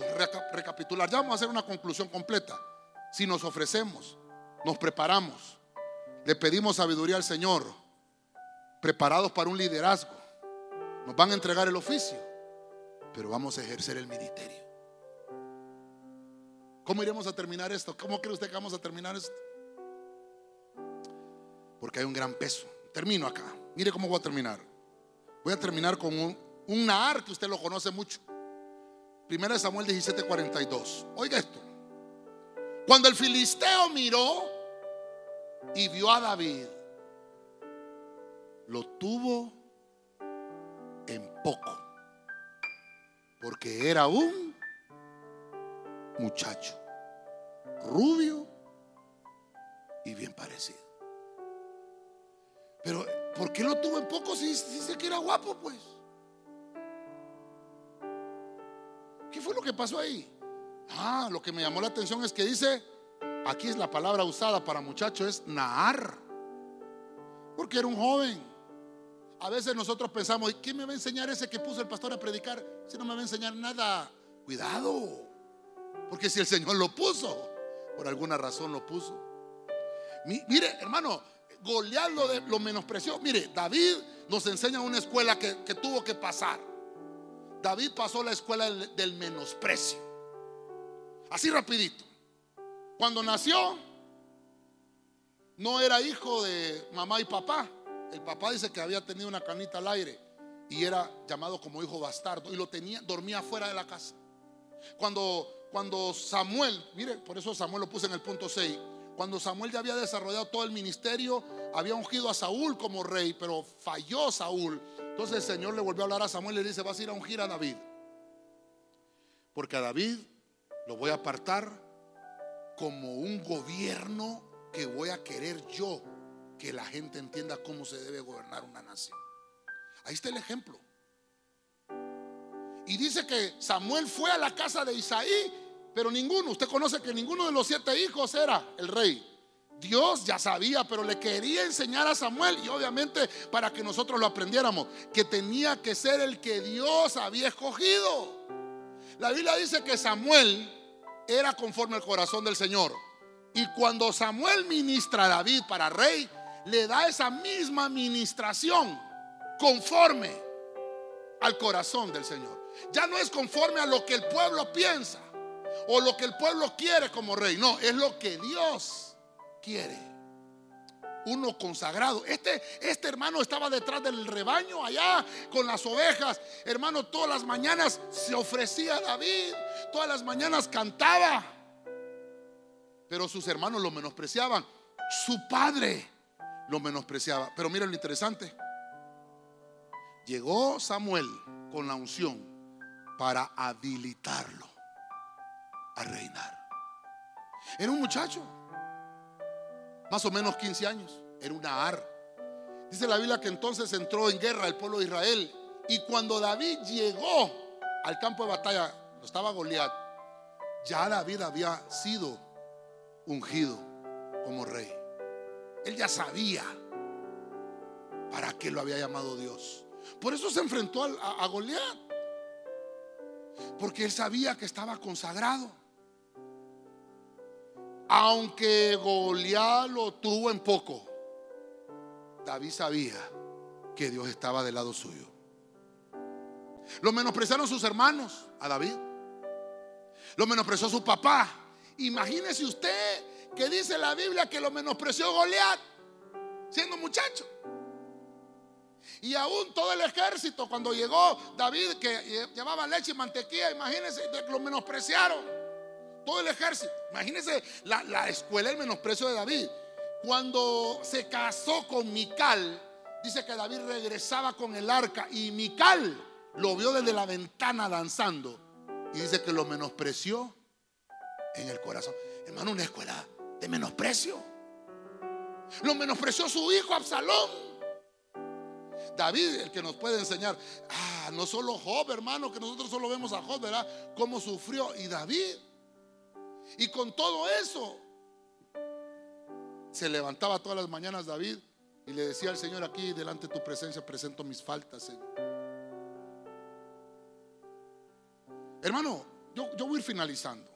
B: recapitular, ya vamos a hacer una conclusión completa. Si nos ofrecemos, nos preparamos, le pedimos sabiduría al Señor, preparados para un liderazgo, nos van a entregar el oficio, pero vamos a ejercer el ministerio. ¿Cómo iremos a terminar esto? ¿Cómo cree usted que vamos a terminar esto? Porque hay un gran peso. Termino acá. Mire cómo voy a terminar. Voy a terminar con un, un Nahar que usted lo conoce mucho. Primera Samuel 17:42. Oiga esto. Cuando el filisteo miró y vio a David, lo tuvo en poco, porque era un muchacho rubio y bien parecido. Pero, ¿por qué lo tuvo en poco si dice que era guapo, pues? ¿Qué fue lo que pasó ahí? Ah, lo que me llamó la atención es que dice, aquí es la palabra usada para muchacho, es Nahar. Porque era un joven. A veces nosotros pensamos, ¿qué me va a enseñar ese que puso el pastor a predicar? Si no me va a enseñar nada. Cuidado. Porque si el Señor lo puso, por alguna razón lo puso. Mire, hermano, Goliat lo, de, lo menospreció. Mire, David nos enseña una escuela que tuvo que pasar. David pasó la escuela del menosprecio. Así rapidito. Cuando nació, no era hijo de mamá y papá. El papá dice que había tenido una canita al aire y era llamado como hijo bastardo y lo tenía, dormía fuera de la casa. Cuando, cuando Samuel, mire, por eso Samuel lo puse en el punto 6. Cuando Samuel ya había desarrollado todo el ministerio, había ungido a Saúl como rey, pero falló Saúl entonces el Señor le volvió a hablar a Samuel y le dice, vas a ir a ungir a David. Porque a David lo voy a apartar como un gobierno que voy a querer yo que la gente entienda cómo se debe gobernar una nación. Ahí está el ejemplo. Y dice que Samuel fue a la casa de Isaí, pero ninguno, usted conoce que ninguno de los siete hijos era el rey. Dios ya sabía, pero le quería enseñar a Samuel y obviamente para que nosotros lo aprendiéramos, que tenía que ser el que Dios había escogido. La Biblia dice que Samuel era conforme al corazón del Señor. Y cuando Samuel ministra a David para rey, le da esa misma ministración conforme al corazón del Señor. Ya no es conforme a lo que el pueblo piensa o lo que el pueblo quiere como rey, no, es lo que Dios quiere. Uno consagrado. Este, este hermano estaba detrás del rebaño allá con las ovejas. Hermano, todas las mañanas se ofrecía a David. Todas las mañanas cantaba. Pero sus hermanos lo menospreciaban. Su padre lo menospreciaba. Pero miren lo interesante. Llegó Samuel con la unción para habilitarlo a reinar. Era un muchacho más o menos 15 años, era una ar. Dice la Biblia que entonces entró en guerra el pueblo de Israel. Y cuando David llegó al campo de batalla, no estaba Goliat, ya David había sido ungido como rey. Él ya sabía para que lo había llamado Dios. Por eso se enfrentó a, a Goliat. Porque él sabía que estaba consagrado. Aunque Goliat lo tuvo en poco, David sabía que Dios estaba del lado suyo. Lo menospreciaron sus hermanos a David. Lo menospreció su papá. Imagínese usted que dice la Biblia que lo menospreció Goliat siendo muchacho. Y aún todo el ejército, cuando llegó David, que llevaba leche y mantequilla, imagínense, lo menospreciaron. Todo el ejército. Imagínense la, la escuela, el menosprecio de David. Cuando se casó con Mical, dice que David regresaba con el arca y Mical lo vio desde la ventana danzando y dice que lo menospreció en el corazón. Hermano, una escuela de menosprecio. Lo menospreció su hijo Absalón. David, el que nos puede enseñar, ah, no solo Job, hermano, que nosotros solo vemos a Job, ¿verdad? Cómo sufrió. Y David. Y con todo eso, se levantaba todas las mañanas David y le decía al Señor, aquí delante de tu presencia presento mis faltas, Hermano, yo, yo voy a ir finalizando.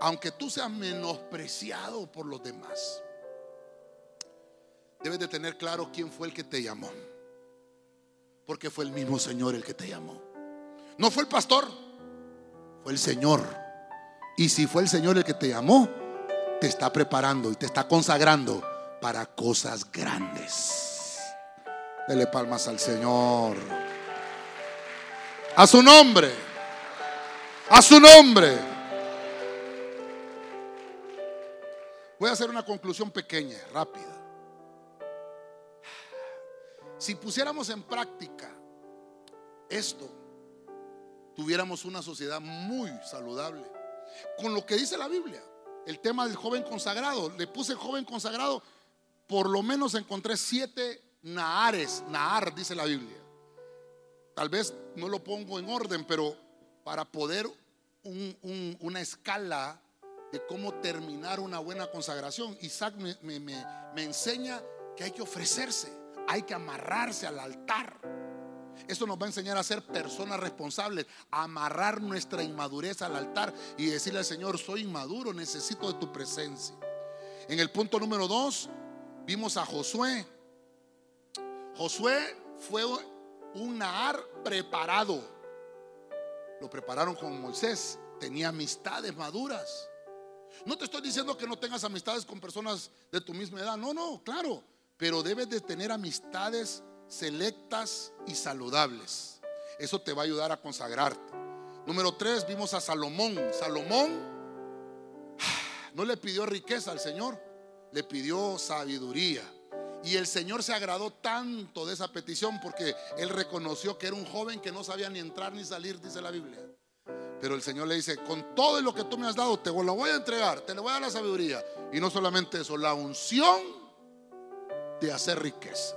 B: Aunque tú seas menospreciado por los demás, debes de tener claro quién fue el que te llamó. Porque fue el mismo Señor el que te llamó. No fue el pastor, fue el Señor. Y si fue el Señor el que te llamó, te está preparando y te está consagrando para cosas grandes. Dele palmas al Señor. A su nombre. A su nombre. Voy a hacer una conclusión pequeña, rápida. Si pusiéramos en práctica esto, tuviéramos una sociedad muy saludable. Con lo que dice la Biblia, el tema del joven consagrado, le puse joven consagrado, por lo menos encontré siete Naares, Naar dice la Biblia. Tal vez no lo pongo en orden, pero para poder una escala de cómo terminar una buena consagración, Isaac me enseña que hay que ofrecerse hay que amarrarse al altar. Esto nos va a enseñar a ser personas responsables, a amarrar nuestra inmadurez al altar y decirle al Señor, soy inmaduro, necesito de tu presencia. En el punto número dos, vimos a Josué. Josué fue un Nahar preparado. Lo prepararon con Moisés. Tenía amistades maduras. No te estoy diciendo que no tengas amistades con personas de tu misma edad. No, no, claro pero debes de tener amistades selectas y saludables. Eso te va a ayudar a consagrarte. Número tres, vimos a Salomón. Salomón no le pidió riqueza al Señor, le pidió sabiduría. Y el Señor se agradó tanto de esa petición porque él reconoció que era un joven que no sabía ni entrar ni salir, dice la Biblia. Pero el Señor le dice, con todo lo que tú me has dado, te lo voy a entregar, te le voy a dar la sabiduría. Y no solamente eso, la unción de hacer riqueza.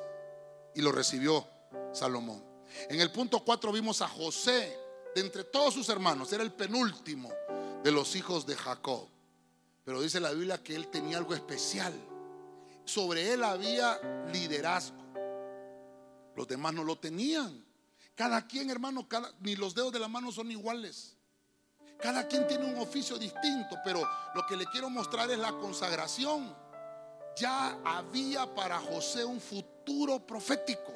B: Y lo recibió Salomón. En el punto 4 vimos a José, de entre todos sus hermanos, era el penúltimo de los hijos de Jacob. Pero dice la Biblia que él tenía algo especial. Sobre él había liderazgo. Los demás no lo tenían. Cada quien, hermano, ni los dedos de la mano son iguales. Cada quien tiene un oficio distinto, pero lo que le quiero mostrar es la consagración ya había para José un futuro profético.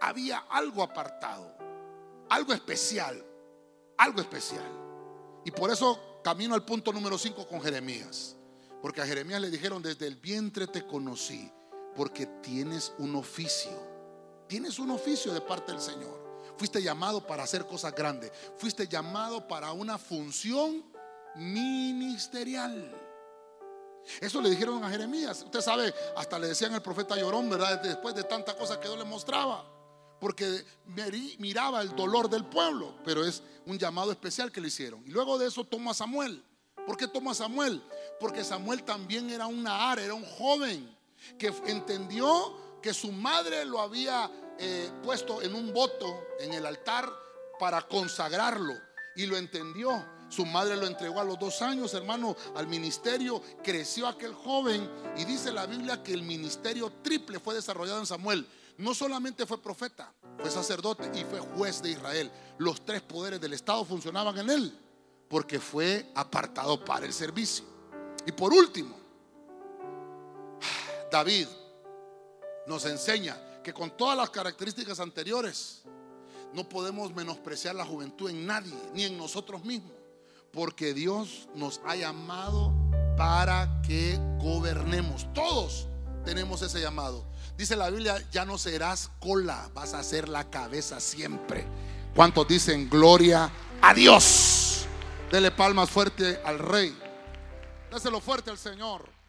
B: Había algo apartado, algo especial, algo especial. Y por eso camino al punto número 5 con Jeremías. Porque a Jeremías le dijeron, desde el vientre te conocí, porque tienes un oficio. Tienes un oficio de parte del Señor. Fuiste llamado para hacer cosas grandes. Fuiste llamado para una función ministerial. Eso le dijeron a Jeremías. Usted sabe, hasta le decían al profeta Llorón, ¿verdad? Después de tantas cosas que Dios le mostraba. Porque miraba el dolor del pueblo. Pero es un llamado especial que le hicieron. Y luego de eso toma a Samuel. ¿Por qué toma a Samuel? Porque Samuel también era un Nahar, era un joven que entendió que su madre lo había eh, puesto en un voto en el altar para consagrarlo. Y lo entendió. Su madre lo entregó a los dos años, hermano, al ministerio. Creció aquel joven y dice la Biblia que el ministerio triple fue desarrollado en Samuel. no solamente fue profeta, fue sacerdote y fue juez de Israel. Los tres poderes del Estado funcionaban en él porque fue apartado para el servicio. Y por último, David nos enseña que con todas las características anteriores, no podemos menospreciar la juventud en nadie, ni en nosotros mismos, porque Dios nos ha llamado para que gobernemos. Todos tenemos ese llamado. Dice la Biblia, ya no serás cola, vas a ser la cabeza siempre. ¿Cuántos dicen gloria a Dios? Dele palmas fuerte al rey. Déselo fuerte al Señor.